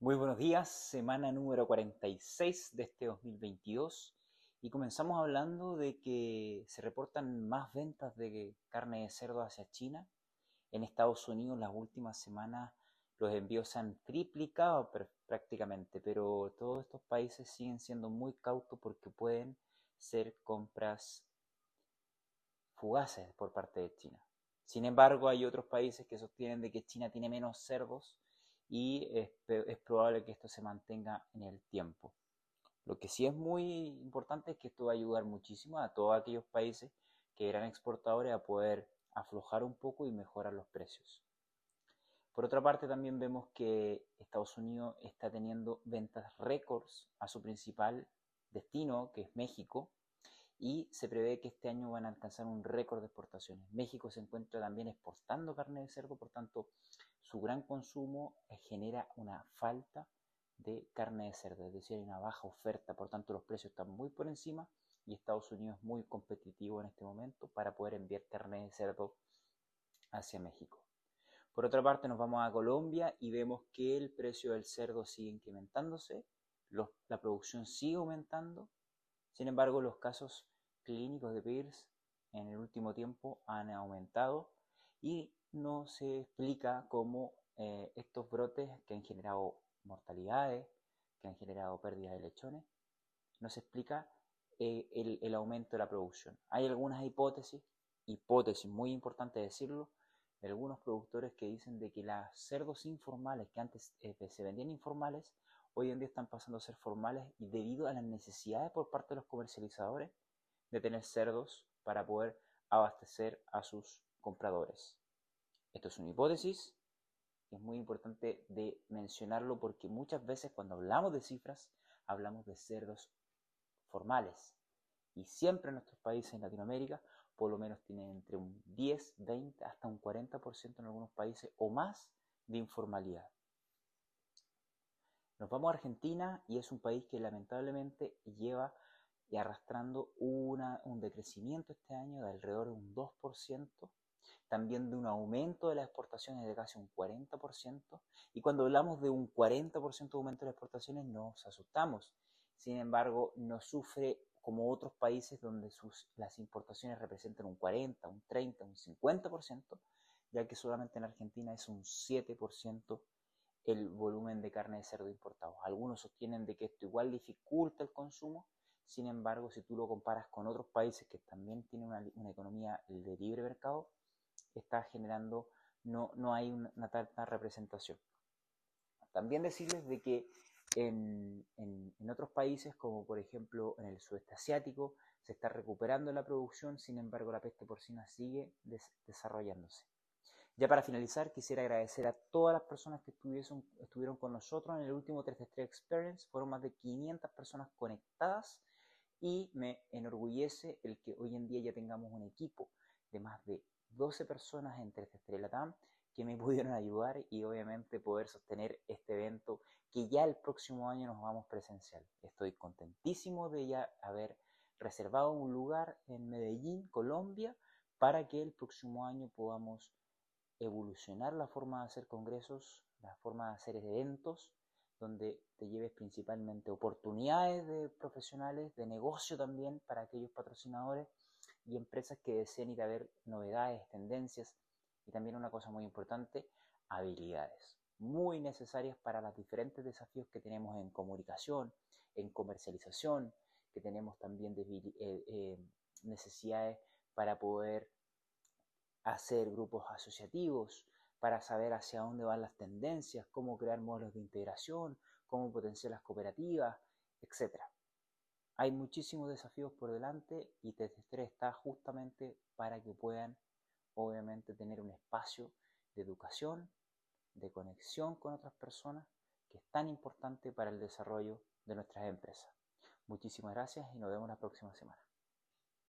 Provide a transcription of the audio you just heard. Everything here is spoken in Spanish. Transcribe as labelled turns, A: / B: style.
A: Muy buenos días, semana número 46 de este 2022 y comenzamos hablando de que se reportan más ventas de carne de cerdo hacia China. En Estados Unidos las últimas semanas los envíos se han triplicado prácticamente, pero todos estos países siguen siendo muy cautos porque pueden ser compras fugaces por parte de China. Sin embargo, hay otros países que sostienen de que China tiene menos cerdos y es, probable que esto se mantenga en el tiempo. Lo que sí es muy importante es que esto va a ayudar muchísimo a todos aquellos países que eran exportadores a poder aflojar un poco y mejorar los precios. Por otra parte, también vemos que Estados Unidos está teniendo ventas récords a su principal destino, que es México, y se prevé que este año van a alcanzar un récord de exportaciones. México se encuentra también exportando carne de cerdo, por tanto, su gran consumo genera una falta de carne de cerdo, es decir, hay una baja oferta, por tanto, los precios están muy por encima y Estados Unidos es muy competitivo en este momento para poder enviar carne de cerdo hacia México. Por otra parte, nos vamos a Colombia y vemos que el precio del cerdo sigue incrementándose, la producción sigue aumentando, sin embargo, los casos clínicos de PIRS en el último tiempo han aumentado y no se explica cómo eh, estos brotes que han generado mortalidades, que han generado pérdidas de lechones, no se explica eh, el, el, aumento de la producción. Hay algunas hipótesis, hipótesis muy importante decirlo, de algunos productores que dicen de que los cerdos informales que antes eh, se vendían informales hoy en día están pasando a ser formales y debido a las necesidades por parte de los comercializadores de tener cerdos para poder abastecer a sus compradores. Esto es una hipótesis es muy importante de mencionarlo porque muchas veces cuando hablamos de cifras hablamos de cerdos formales y siempre en nuestros países en Latinoamérica por lo menos tienen entre un 10, 20 hasta un 40% en algunos países o más de informalidad. Nos vamos a Argentina y es un país que lamentablemente lleva y arrastrando un decrecimiento este año de alrededor de un 2%, también de un aumento de las exportaciones de casi un 40%, y cuando hablamos de un 40% de aumento de las exportaciones nos asustamos. Sin embargo, no sufre como otros países donde sus, las importaciones representan un 40, un 30, un 50%, ya que solamente en Argentina es un 7% el volumen de carne de cerdo importado. Algunos sostienen de que esto igual dificulta el consumo, sin embargo, si tú lo comparas con otros países que también tienen una, economía de libre mercado, está generando, no, no hay una, tanta representación. También decirles de que en, otros países, como por ejemplo en el sudeste asiático, se está recuperando la producción, sin embargo la peste porcina sigue desarrollándose. Ya para finalizar, quisiera agradecer a todas las personas que estuvieron con nosotros en el último 3D3 Experience. Fueron más de 500 personas conectadas y me enorgullece el que hoy en día ya tengamos un equipo de más de 12 personas en 3D3 Latam que me pudieron ayudar y obviamente poder sostener este evento que ya el próximo año nos vamos presencial. Estoy contentísimo de ya haber reservado un lugar en Medellín, Colombia, para que el próximo año podamos evolucionar la forma de hacer congresos, la forma de hacer eventos, donde te lleves principalmente oportunidades de profesionales, de negocio también para aquellos patrocinadores y empresas que deseen ir a ver novedades, tendencias y también una cosa muy importante, habilidades muy necesarias para los diferentes desafíos que tenemos en comunicación, en comercialización, que tenemos también eh, eh, necesidades para poder hacer grupos asociativos, para saber hacia dónde van las tendencias, cómo crear modelos de integración, cómo potenciar las cooperativas, etc. Hay muchísimos desafíos por delante y TT3 está justamente para que puedan, obviamente, tener un espacio de educación, de conexión con otras personas, que es tan importante para el desarrollo de nuestras empresas. Muchísimas gracias y nos vemos la próxima semana.